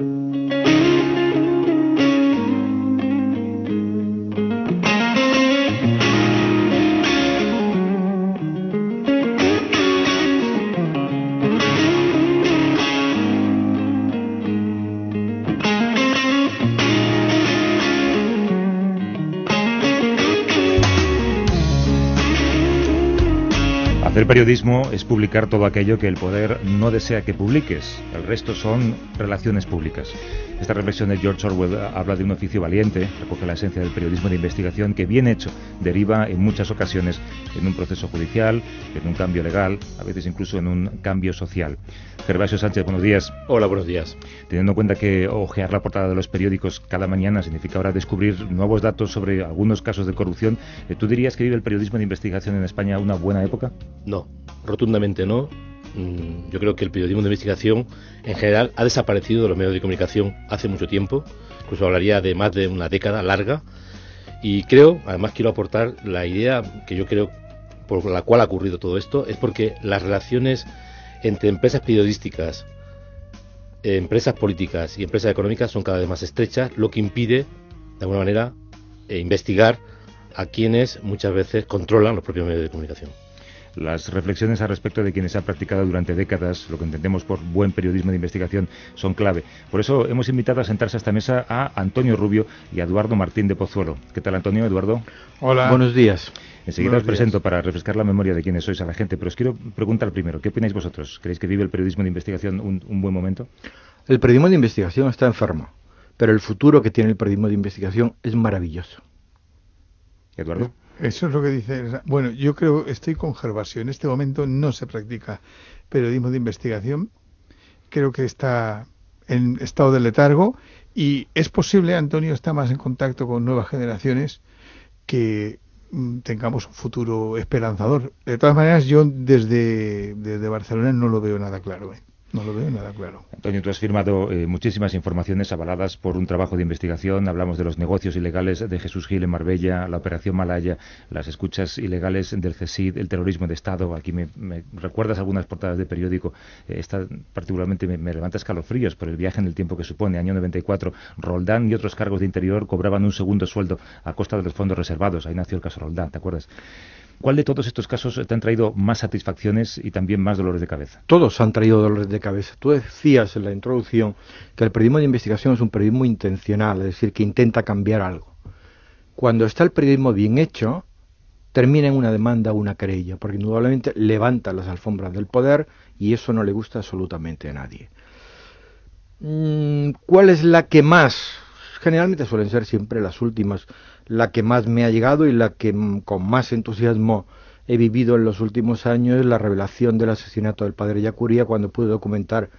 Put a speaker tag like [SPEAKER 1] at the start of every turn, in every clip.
[SPEAKER 1] Hacer periodismo es publicar todo aquello que el poder no desea que publiques. El resto son relaciones públicas. Esta reflexión de George Orwell habla de un oficio valiente, recoge la esencia del periodismo de investigación que bien hecho deriva en muchas ocasiones en un proceso judicial, en un cambio legal, a veces incluso en un cambio social. Gervasio Sánchez, buenos días.
[SPEAKER 2] Hola, buenos días.
[SPEAKER 1] Teniendo en cuenta que ojear la portada de los periódicos cada mañana significa ahora descubrir nuevos datos sobre algunos casos de corrupción, eh, ¿tú dirías que vive el periodismo de investigación en España una buena época?
[SPEAKER 2] No, rotundamente no. Mm, yo creo que el periodismo de investigación en general ha desaparecido de los medios de comunicación hace mucho tiempo, incluso hablaría de más de una década larga. Y creo, además quiero aportar la idea que yo creo por la cual ha ocurrido todo esto, es porque las relaciones entre empresas periodísticas, empresas políticas y empresas económicas son cada vez más estrechas, lo que impide, de alguna manera, eh, investigar a quienes muchas veces controlan los propios medios de comunicación.
[SPEAKER 1] Las reflexiones al respecto de quienes han practicado durante décadas lo que entendemos por buen periodismo de investigación son clave. Por eso hemos invitado a sentarse a esta mesa a Antonio Rubio y a Eduardo Martín de Pozuelo. ¿Qué tal, Antonio? Eduardo.
[SPEAKER 3] Hola. Buenos días.
[SPEAKER 1] Enseguida os presento para refrescar la memoria de quienes sois a la gente, pero os quiero preguntar primero, ¿qué opináis vosotros? ¿Creéis que vive el periodismo de investigación un, un buen momento?
[SPEAKER 3] El periodismo de investigación está enfermo, pero el futuro que tiene el periodismo de investigación es maravilloso.
[SPEAKER 1] Eduardo.
[SPEAKER 4] Eso es lo que dice. Bueno, yo creo, estoy con Gervasio. En este momento no se practica periodismo de investigación. Creo que está en estado de letargo y es posible, Antonio está más en contacto con nuevas generaciones, que mm, tengamos un futuro esperanzador. De todas maneras, yo desde, desde Barcelona no lo veo nada claro. ¿eh? No lo veo nada claro.
[SPEAKER 1] Antonio, tú has firmado eh, muchísimas informaciones avaladas por un trabajo de investigación. Hablamos de los negocios ilegales de Jesús Gil en Marbella, la operación Malaya, las escuchas ilegales del CESID, el terrorismo de Estado. Aquí me, recuerdas algunas portadas de periódico. Eh, esta particularmente me, me, levanta escalofríos por el viaje en el tiempo que supone. Año 94, Roldán y otros cargos de interior cobraban un segundo sueldo a costa de los fondos reservados. Ahí nació el caso Roldán, ¿te acuerdas? ¿Cuál de todos estos casos te han traído más satisfacciones y también más dolores de cabeza?
[SPEAKER 3] Todos han traído dolores de cabeza. Tú decías en la introducción que el periodismo de investigación es un periodismo intencional, es decir, que intenta cambiar algo. Cuando está el periodismo bien hecho, termina en una demanda o una querella, porque indudablemente levanta las alfombras del poder y eso no le gusta absolutamente a nadie. Mm, ¿Cuál es la que más? Generalmente suelen ser siempre las últimas la que más me ha llegado y la que con más entusiasmo he vivido en los últimos años la revelación del asesinato del padre Yacuría cuando pude documentar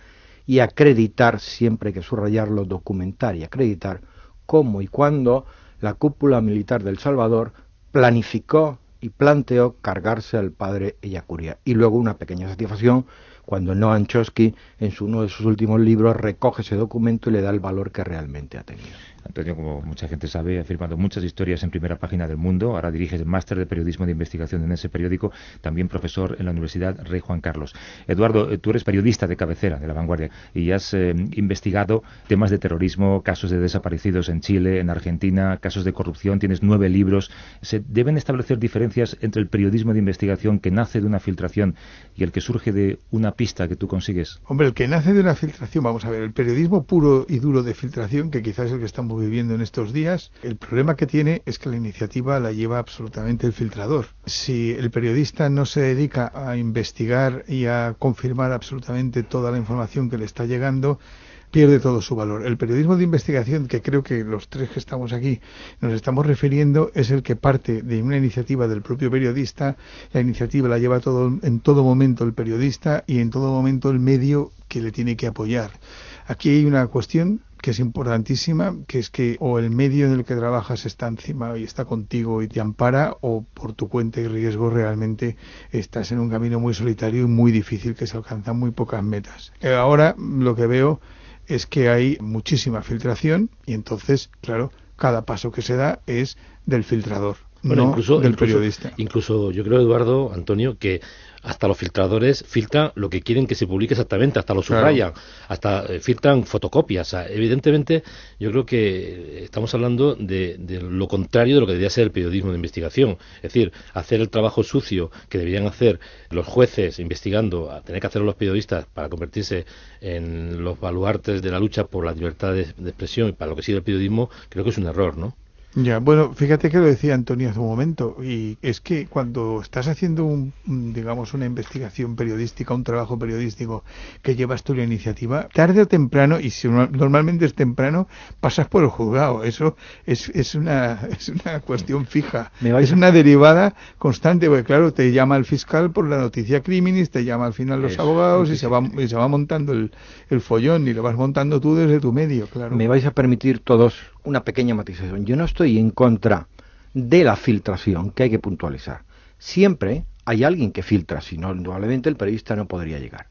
[SPEAKER 3] y acreditar, siempre hay que subrayarlo, documentar y acreditar cómo y cuándo la cúpula militar del Salvador planificó y planteó cargarse al padre Yacuría. Y luego una pequeña satisfacción cuando Noam Chomsky en su, uno de sus últimos libros recoge ese documento y le da el valor que realmente ha tenido.
[SPEAKER 1] Antonio, como mucha gente sabe, ha firmado muchas historias en primera página del mundo. Ahora diriges el máster de periodismo de investigación en ese periódico, también profesor en la Universidad Rey Juan Carlos. Eduardo, eh, tú eres periodista de cabecera de La Vanguardia y has eh, investigado temas de terrorismo, casos de desaparecidos en Chile, en Argentina, casos de corrupción. Tienes nueve libros. ¿Se deben establecer diferencias entre el periodismo de investigación que nace de una filtración y el que surge de una pista que tú consigues?
[SPEAKER 4] Hombre, el que nace de una filtración, vamos a ver, el periodismo puro y duro de filtración, que quizás es el que estamos viviendo en estos días, el problema que tiene es que la iniciativa la lleva absolutamente el filtrador. Si el periodista no se dedica a investigar y a confirmar absolutamente toda la información que le está llegando, pierde todo su valor. El periodismo de investigación, que creo que los tres que estamos aquí nos estamos refiriendo, es el que parte de una iniciativa del propio periodista. La iniciativa la lleva todo, en todo momento el periodista y en todo momento el medio que le tiene que apoyar. Aquí hay una cuestión que es importantísima, que es que o el medio en el que trabajas está encima y está contigo y te ampara, o por tu cuenta y riesgo realmente estás en un camino muy solitario y muy difícil que se alcanzan muy pocas metas. Eh, ahora lo que veo es que hay muchísima filtración y entonces, claro, cada paso que se da es del filtrador. No incluso, del periodista.
[SPEAKER 2] Incluso yo creo, Eduardo, Antonio, que hasta los filtradores filtran lo que quieren que se publique exactamente, hasta lo subrayan, hasta eh, filtran fotocopias. evidentemente, yo creo que estamos hablando de, lo contrario de lo que debería ser el periodismo de investigación. Es decir, hacer el trabajo sucio que deberían hacer los jueces investigando, a tener que hacerlo los periodistas para convertirse en los baluartes de la lucha por la libertad de, de expresión y para lo que sigue el periodismo, creo que es un error, ¿no?
[SPEAKER 4] Ya, bueno, fíjate que lo decía Antonio hace un momento, y es que cuando estás haciendo un, digamos, una investigación periodística, un trabajo periodístico que llevas tú la iniciativa, tarde o temprano, y si normalmente es temprano, pasas por el juzgado. Eso es, es, una, es una cuestión fija. Es una derivada constante, porque claro, te llama el fiscal por la noticia criminis, te llama al final los abogados y se, va, y se va montando el, el follón y lo vas montando tú desde tu medio, claro.
[SPEAKER 3] Me vais a permitir todos una pequeña matización. Yo no estoy en contra de la filtración, que hay que puntualizar. Siempre hay alguien que filtra, si no, indudablemente el periodista no podría llegar.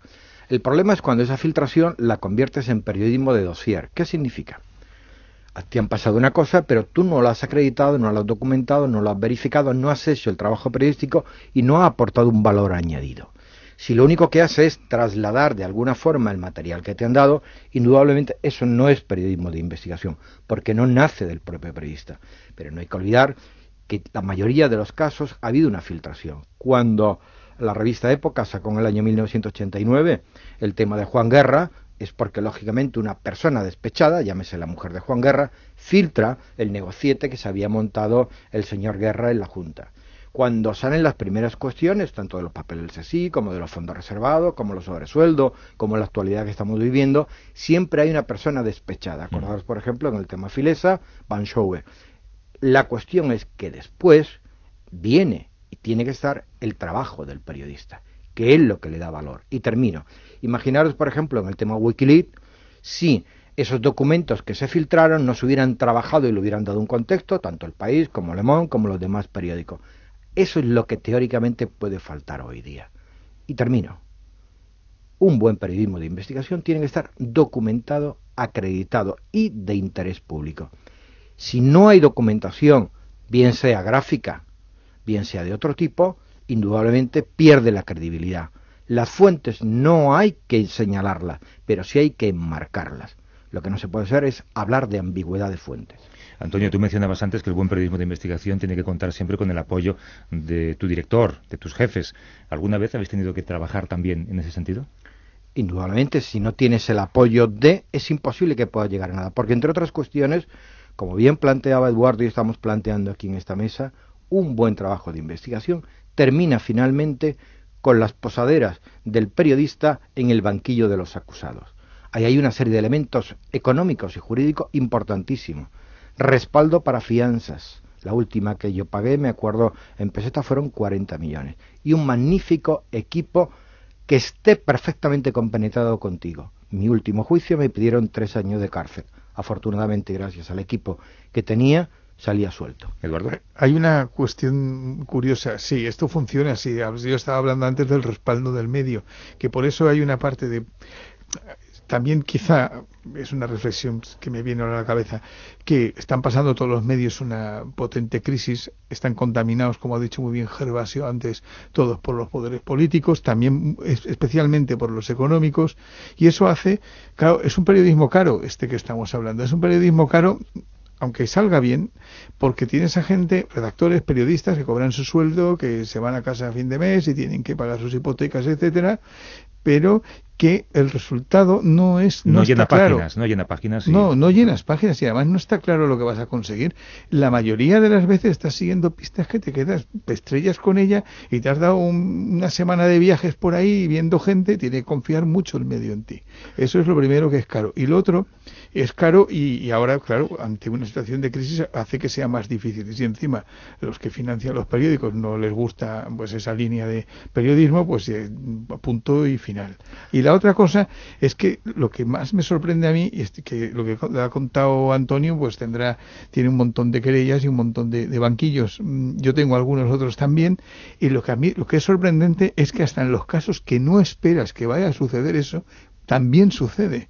[SPEAKER 3] El problema es cuando esa filtración la conviertes en periodismo de dossier. ¿Qué significa? Te han pasado una cosa, pero tú no la has acreditado, no la has documentado, no lo has verificado, no has hecho el trabajo periodístico y no ha aportado un valor añadido. Si lo único que hace es trasladar de alguna forma el material que te han dado, indudablemente eso no es periodismo de investigación, porque no nace del propio periodista. Pero no hay que olvidar que la mayoría de los casos ha habido una filtración. Cuando la revista Época sacó en el año 1989 el tema de Juan Guerra, es porque lógicamente una persona despechada, llámese la mujer de Juan Guerra, filtra el negociete que se había montado el señor Guerra en la Junta cuando salen las primeras cuestiones, tanto de los papeles del CSI, como de los fondos reservados, como los sobresueldos, como la actualidad que estamos viviendo, siempre hay una persona despechada. Acordados, por ejemplo, en el tema Filesa, Van Schouwe. La cuestión es que después viene y tiene que estar el trabajo del periodista, que es lo que le da valor. Y termino. Imaginaros, por ejemplo, en el tema Wikileaks, si esos documentos que se filtraron no se hubieran trabajado y le hubieran dado un contexto, tanto el país como Le Monde, como los demás periódicos. Eso es lo que teóricamente puede faltar hoy día. Y termino. Un buen periodismo de investigación tiene que estar documentado, acreditado y de interés público. Si no hay documentación, bien sea gráfica, bien sea de otro tipo, indudablemente pierde la credibilidad. Las fuentes no hay que señalarlas, pero sí hay que enmarcarlas. Lo que no se puede hacer es hablar de ambigüedad de fuentes.
[SPEAKER 1] Antonio, tú mencionabas antes que el buen periodismo de investigación tiene que contar siempre con el apoyo de tu director, de tus jefes. ¿Alguna vez habéis tenido que trabajar también en ese sentido?
[SPEAKER 3] Indudablemente, si no tienes el apoyo de, es imposible que puedas llegar a nada. Porque entre otras cuestiones, como bien planteaba Eduardo y estamos planteando aquí en esta mesa, un buen trabajo de investigación termina finalmente con las posaderas del periodista en el banquillo de los acusados. Ahí hay una serie de elementos económicos y jurídicos importantísimos respaldo para fianzas. La última que yo pagué, me acuerdo, en peseta fueron 40 millones. Y un magnífico equipo que esté perfectamente compenetrado contigo. Mi último juicio me pidieron tres años de cárcel. Afortunadamente, gracias al equipo que tenía, salía suelto.
[SPEAKER 4] Eduardo. Hay una cuestión curiosa. Sí, esto funciona así. Yo estaba hablando antes del respaldo del medio, que por eso hay una parte de también quizá es una reflexión que me viene a la cabeza, que están pasando todos los medios una potente crisis, están contaminados, como ha dicho muy bien Gervasio antes, todos por los poderes políticos, también especialmente por los económicos, y eso hace, claro, es un periodismo caro este que estamos hablando, es un periodismo caro aunque salga bien, porque tienes a gente, redactores, periodistas que cobran su sueldo, que se van a casa a fin de mes y tienen que pagar sus hipotecas, etcétera, pero que el resultado no es
[SPEAKER 1] no, llena páginas, no llena páginas.
[SPEAKER 4] No, no llenas páginas y además no está claro lo que vas a conseguir. La mayoría de las veces estás siguiendo pistas que te quedas estrellas con ella y te has dado una semana de viajes por ahí viendo gente, tiene que confiar mucho el medio en ti. Eso es lo primero que es caro. Y lo otro es caro y, ahora, claro, ante una situación de crisis hace que sea más difícil. Y si encima los que financian los periódicos no les gusta pues esa línea de periodismo, pues eh, punto y final. Y la otra cosa es que lo que más me sorprende a mí, es que lo que ha contado Antonio, pues tendrá, tiene un montón de querellas y un montón de, de banquillos. Mm, yo tengo algunos otros también, y lo que a mí, lo que es sorprendente es que hasta en los casos que no esperas que vaya a suceder eso, también sucede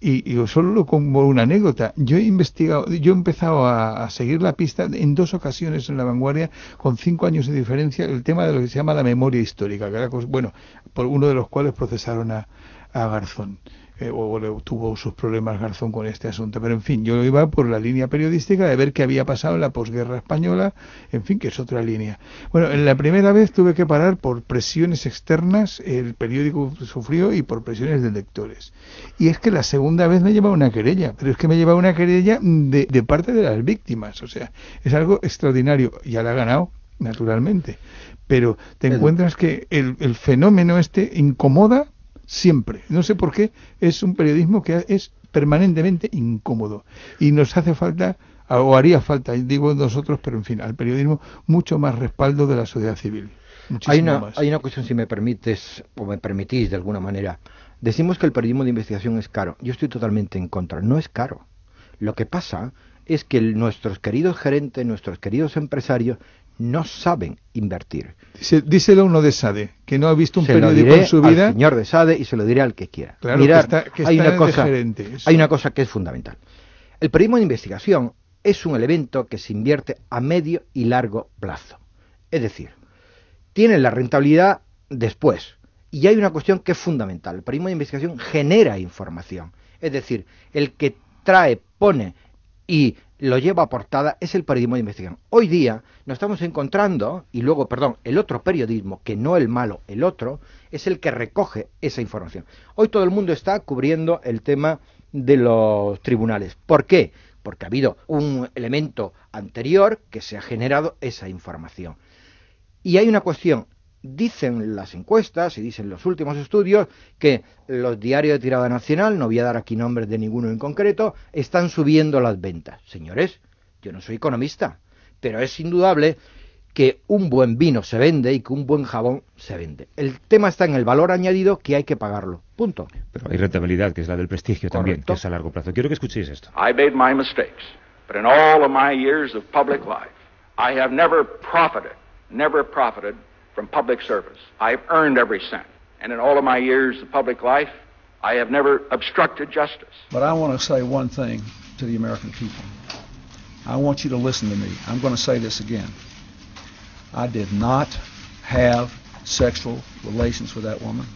[SPEAKER 4] Y, y solo como una anécdota, yo he investigado, yo he empezado a, seguir la pista en dos ocasiones en la vanguardia, con cinco años de diferencia, el tema de lo que se llama la memoria histórica, que era, bueno, por uno de los cuales procesaron a, a Garzón. Eh, o, tuvo sus problemas Garzón con este asunto. Pero en fin, yo iba por la línea periodística de ver qué había pasado en la posguerra española, en fin, que es otra línea. Bueno, en la primera vez tuve que parar por presiones externas, el periódico sufrió y por presiones de lectores. Y es que la segunda vez me lleva una querella, pero es que me lleva una querella de, de parte de las víctimas, o sea, es algo extraordinario. Ya la ha ganado, naturalmente. Pero te encuentras que el, el fenómeno este incomoda siempre. No sé por qué, es un periodismo que es permanentemente incómodo y nos hace falta o haría falta, digo nosotros, pero en fin, al periodismo mucho más respaldo de la sociedad civil.
[SPEAKER 3] Hay una, hay una cuestión, si me permites, o me permitís de alguna manera. Decimos que el periodismo de investigación es caro. Yo estoy totalmente en contra. No es caro. Lo que pasa es que nuestros queridos gerentes, nuestros queridos empresarios, no saben invertir.
[SPEAKER 4] díselo uno de SADE, que no ha visto un periódico en su vida.
[SPEAKER 3] Al señor de SADE y se lo diré al que quiera.
[SPEAKER 4] Claro, que hay, una cosa,
[SPEAKER 3] hay una cosa que es fundamental. El periodismo de investigación es un elemento que se invierte a medio y largo plazo. Es decir, tiene la rentabilidad después. Y hay una cuestión que es fundamental. El periodismo de investigación genera información. Es decir, el que trae, pone y lo lleva a portada es el periodismo de investigación. Hoy día nos estamos encontrando, y luego, perdón, el otro periodismo, que no el malo, el otro, es el que recoge esa información. Hoy todo el mundo está cubriendo el tema de los tribunales. ¿Por qué? Porque ha habido un elemento anterior que se ha generado esa información. Y hay una cuestión, dicen las encuestas y dicen los últimos estudios que los diarios de tirada nacional, no voy a dar aquí nombres de ninguno en concreto, están subiendo las ventas. Señores, yo no soy economista, pero es indudable que un buen vino se vende y que un buen jabón se vende. El tema está en el valor añadido que hay que pagarlo. Punto.
[SPEAKER 1] Pero hay rentabilidad, que es la del prestigio también, que es a largo plazo. Quiero que escuchéis esto.
[SPEAKER 5] I made my mistakes, but in all of my years of public life, I have never profited, never profited from public service. I've earned every cent. And in all of my years of public life, I have never obstructed justice.
[SPEAKER 6] But I want to say one thing to the American people. I want you to listen to me. I'm going to say this again. I did not have sexual relations with that woman.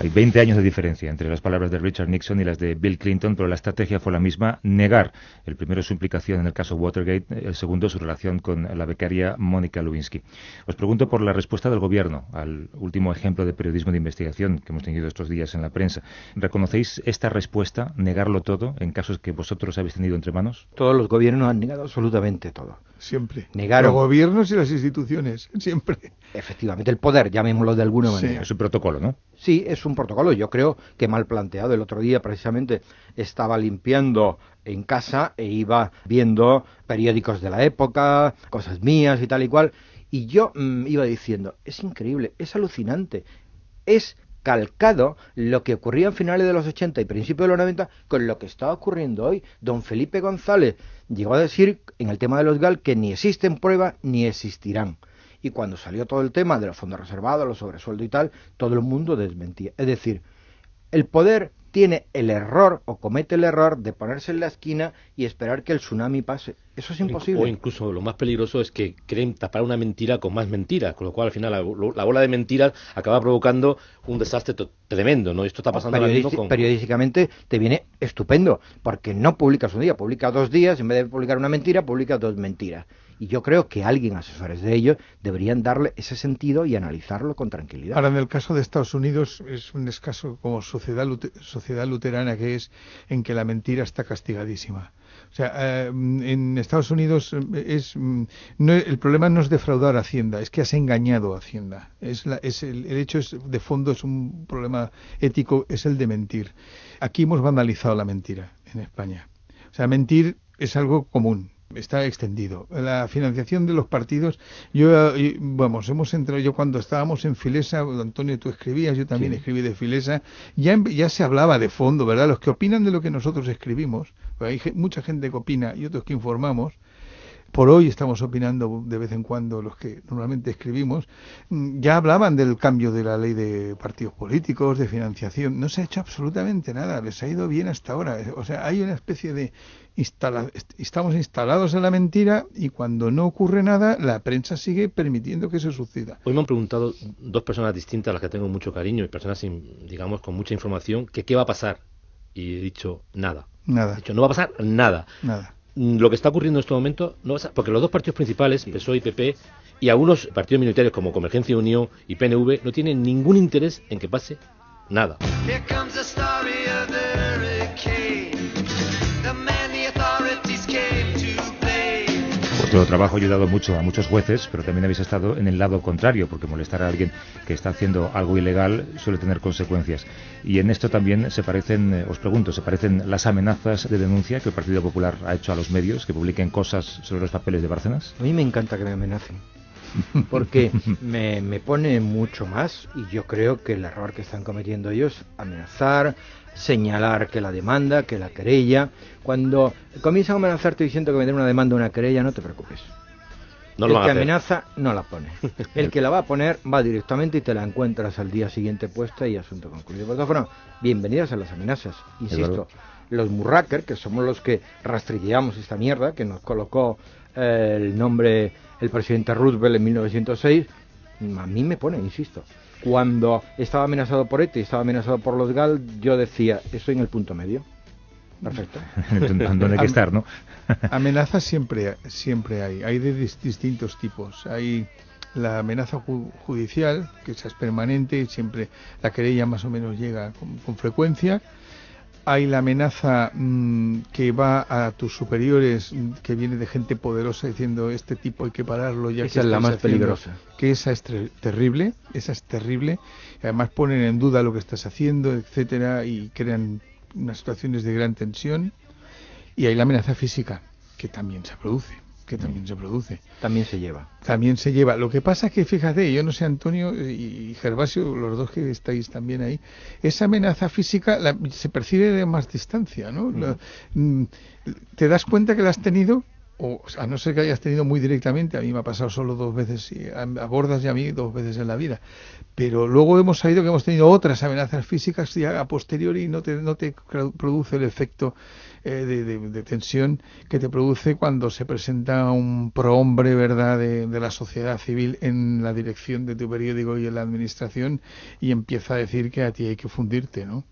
[SPEAKER 1] Hay 20 años de diferencia entre las palabras de Richard Nixon y las de Bill Clinton, pero la estrategia fue la misma, negar. El primero su implicación en el caso Watergate, el segundo su relación con la becaria Mónica Lewinsky. Os pregunto por la respuesta del gobierno al último ejemplo de periodismo de investigación que hemos tenido estos días en la prensa. ¿Reconocéis esta respuesta, negarlo todo, en casos que vosotros habéis tenido entre manos?
[SPEAKER 3] Todos los gobiernos han negado absolutamente todo.
[SPEAKER 4] Siempre.
[SPEAKER 3] Negaron.
[SPEAKER 4] Los gobiernos y las instituciones, siempre.
[SPEAKER 3] Efectivamente, el poder, llamémoslo de alguna manera.
[SPEAKER 1] Es un protocolo, ¿no?
[SPEAKER 3] Sí, es un protocolo. Yo creo que mal planteado. El otro día, precisamente, estaba limpiando en casa e iba viendo periódicos de la época, cosas mías y tal y cual. Y yo mm, iba diciendo, es increíble, es alucinante. Es calcado lo que ocurría en finales de los 80 y principios de los 90 con lo que está ocurriendo hoy. Don Felipe González llegó a decir en el tema de los GAL que ni existen pruebas ni existirán. Y cuando salió todo el tema de los fondos reservados, los sobresueldos y tal, todo el mundo desmentía. Es decir, el poder tiene el error o comete el error de ponerse en la esquina y esperar que el tsunami pase. Eso es imposible.
[SPEAKER 2] O incluso lo más peligroso es que creen tapar una mentira con más mentiras, con lo cual al final la, bola de mentiras acaba provocando un desastre tremendo, ¿no? Esto está pasando ahora mismo con...
[SPEAKER 3] Periodísticamente te viene estupendo, porque no publicas un día, publica dos días, en vez de publicar una mentira, publica dos mentiras. Y yo creo que alguien, asesores de ello, deberían darle ese sentido y analizarlo con tranquilidad.
[SPEAKER 4] Ahora, en el caso de Estados Unidos, es un escaso como sociedad, sociedad luterana que es en que la mentira está castigadísima. O sea, eh, en Estados Unidos eh, es mm, no, el problema no es defraudar a Hacienda, es que has engañado a Hacienda. Es, es el, el, hecho es de fondo es un problema ético, es el de mentir. Aquí hemos vandalizado la mentira en España. O sea, mentir es algo común está extendido. La financiación de los partidos, yo, vamos, hemos entrado, yo cuando estábamos en Filesa, Antonio, tú escribías, yo también escribí de Filesa, ya, ya se hablaba de fondo, ¿verdad? Los que opinan de lo que nosotros escribimos, hay mucha gente que opina y otros que informamos, por hoy estamos opinando de vez en cuando los que normalmente escribimos, mm, ya hablaban del cambio de la ley de partidos políticos, de financiación. No se ha hecho absolutamente nada, les ha ido bien hasta ahora. O sea, hay una especie de estamos instalados en la mentira y cuando no ocurre nada, la prensa sigue permitiendo que eso suceda.
[SPEAKER 2] Hoy me han preguntado dos personas distintas a las que tengo mucho cariño y personas, digamos, con mucha información, que qué va a pasar. Y he dicho, nada.
[SPEAKER 4] Nada.
[SPEAKER 2] He dicho, no va a pasar nada.
[SPEAKER 4] Nada.
[SPEAKER 2] Mm, lo que está ocurriendo en este momento, no porque los dos partidos principales, PSOE y PP, y algunos partidos minoritarios como Convergencia Unión y PNV, no tienen ningún interés en que pase nada.
[SPEAKER 1] Vuestro trabajo ha ayudado mucho a muchos jueces, pero también habéis estado en el lado contrario, porque molestar a alguien que está haciendo algo ilegal suele tener consecuencias. Y en esto también se parecen, eh, os pregunto, se parecen las amenazas de denuncia que el Partido Popular ha hecho a los medios, que publiquen cosas sobre los papeles de Bárcenas.
[SPEAKER 3] A mí me encanta que me amenacen. porque me, me, pone mucho más y yo creo que el error que están cometiendo ellos amenazar, señalar que la demanda, que la querella. Cuando comienzan a amenazarte diciendo que vender una demanda o una querella, no te preocupes.
[SPEAKER 2] No
[SPEAKER 3] el que amenaza no la pone. El que la va a poner va directamente y te la encuentras al día siguiente puesta y asunto concluido. Por todas bienvenidas a las amenazas. Insisto, los Murraker, que somos los que rastrilleamos esta mierda, que nos colocó eh, el nombre el presidente Roosevelt en 1906, a mí me pone, insisto cuando estaba amenazado por ETA y estaba amenazado por los GAL, yo decía, estoy en el punto medio. Perfecto.
[SPEAKER 1] Donde hay que estar, ¿no?
[SPEAKER 4] Amenazas siempre, siempre hay. Hay de distintos tipos. Hay la amenaza judicial, que esa es permanente, siempre la querella más o menos llega con frecuencia hay la amenaza mm, que va a tus superiores, que viene de gente poderosa diciendo este tipo hay que pararlo ya
[SPEAKER 3] esa es la más peligrosa.
[SPEAKER 4] Que esa es terrible, esa es terrible. Además ponen en duda lo que estás haciendo, etcétera, y crean unas situaciones de gran tensión. Y hay la amenaza física, que también se produce que también se produce.
[SPEAKER 3] También se lleva.
[SPEAKER 4] También se lleva. Lo que pasa es que, fíjate, yo no sé, Antonio y Gervasio, los dos que estáis también ahí, esa amenaza física se percibe de más distancia, ¿no? Mm, te das cuenta que la has tenido, o a no ser que hayas tenido muy directamente, a mí me ha pasado solo dos veces, a, Bordas y a mí dos veces en la vida, pero luego hemos sabido que hemos tenido otras amenazas físicas y a posteriori no te, no te produce el efecto eh, de, tensión que te produce cuando se presenta un prohombre verdad de, la sociedad civil en la dirección de tu periódico y en la administración y empieza a decir que a ti hay que fundirte, ¿no?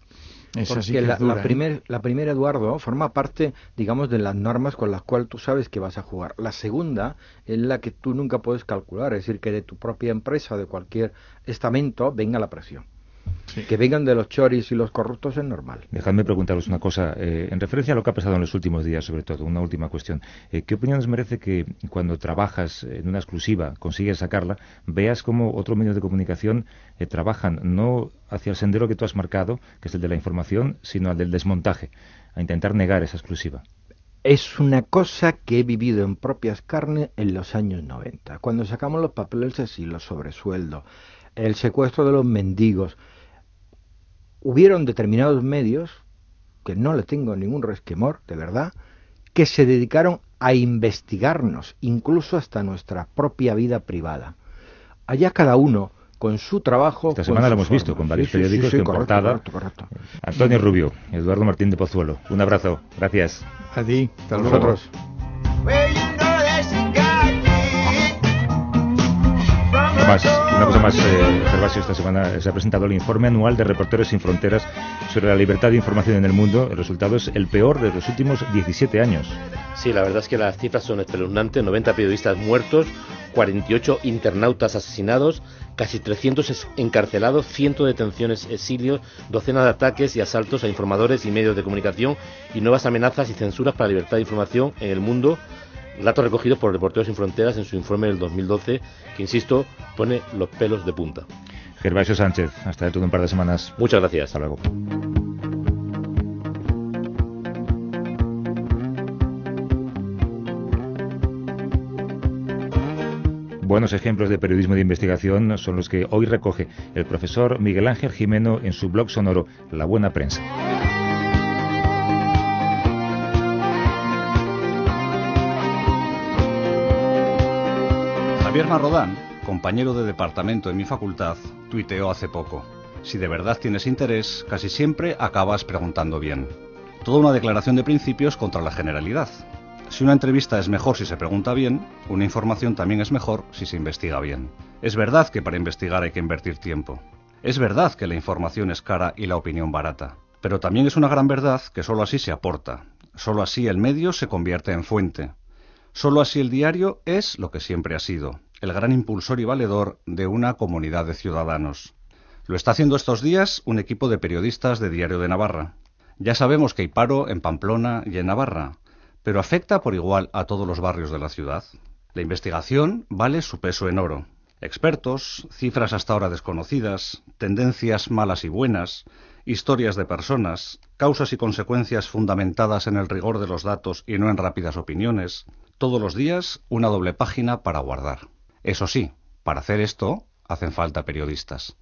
[SPEAKER 3] Porque la, ¿eh? la primera, Eduardo, forma parte, digamos, de las normas con las cuales tú sabes que vas a jugar. La segunda es la que tú nunca puedes calcular, es decir, que de tu propia empresa, de cualquier estamento, venga la presión. Que vengan de los choris y los corruptos es normal.
[SPEAKER 1] Dejadme preguntaros una cosa, eh, en referencia a lo que ha pasado en los últimos días, sobre todo, una última cuestión. Eh, ¿Qué opinión os merece que cuando trabajas en una exclusiva, consigues sacarla, veas cómo otros medios de comunicación eh, trabajan no hacia el sendero que tú has marcado, que es el de la información, sino al del desmontaje, a intentar negar esa exclusiva?
[SPEAKER 3] Es una cosa que he vivido en propias carnes en los años 90, cuando sacamos los papeles así, los sobresueldos, el secuestro de los mendigos, hubieron determinados medios, que no le tengo ningún resquemor, de verdad, que se dedicaron a investigarnos, incluso hasta nuestra propia vida privada. Allá cada uno con su trabajo.
[SPEAKER 1] Esta semana lo hemos visto con varios periódicos sí, Antonio Rubio, Eduardo Martín de Pozuelo. Un abrazo. Gracias.
[SPEAKER 4] A ti. Hasta luego.
[SPEAKER 1] Una cosa más, eh, Gervasio, esta semana se ha presentado el informe anual de Reporteros Sin Fronteras sobre la libertad de información en el mundo. El resultado es el peor de los últimos 17 años.
[SPEAKER 2] Sí, la verdad es que las cifras son espeluznantes. 90 periodistas muertos, 48 internautas asesinados, casi 300 encarcelados, 100 detenciones, exilios, docenas de ataques y asaltos a informadores y medios de comunicación y nuevas amenazas y censuras para la libertad de información en el mundo Datos recogidos por Reporteros Sin Fronteras en su informe del 2012, que, insisto, pone los pelos de punta.
[SPEAKER 1] Gervasio Sánchez, hasta dentro de un par de semanas.
[SPEAKER 2] Muchas gracias.
[SPEAKER 1] Hasta luego. Buenos ejemplos de periodismo de investigación son los que hoy recoge el profesor Miguel Ángel Jimeno en su blog sonoro La Buena Prensa.
[SPEAKER 7] Javier Marrodán, compañero de departamento en mi facultad, tuiteó hace poco. Si de verdad tienes interés, casi siempre acabas preguntando bien. Toda una declaración de principios contra la generalidad. Si una entrevista es mejor si se pregunta bien, una información también es mejor si se investiga bien. Es verdad que para investigar hay que invertir tiempo. Es verdad que la información es cara y la opinión barata. Pero también es una gran verdad que sólo así se aporta. Sólo así el medio se convierte en fuente. Sólo así el diario es lo que siempre ha sido, el gran impulsor y valedor de una comunidad de ciudadanos. Lo está haciendo estos días un equipo de periodistas de Diario de Navarra. Ya sabemos que hay paro en Pamplona y en Navarra, pero afecta por igual a todos los barrios de la ciudad. La investigación vale su peso en oro. Expertos, cifras hasta ahora desconocidas, tendencias malas y buenas, historias de personas, causas y consecuencias fundamentadas en el rigor de los datos y no en rápidas opiniones, todos los días una doble página para guardar. Eso sí, para hacer esto hacen falta periodistas.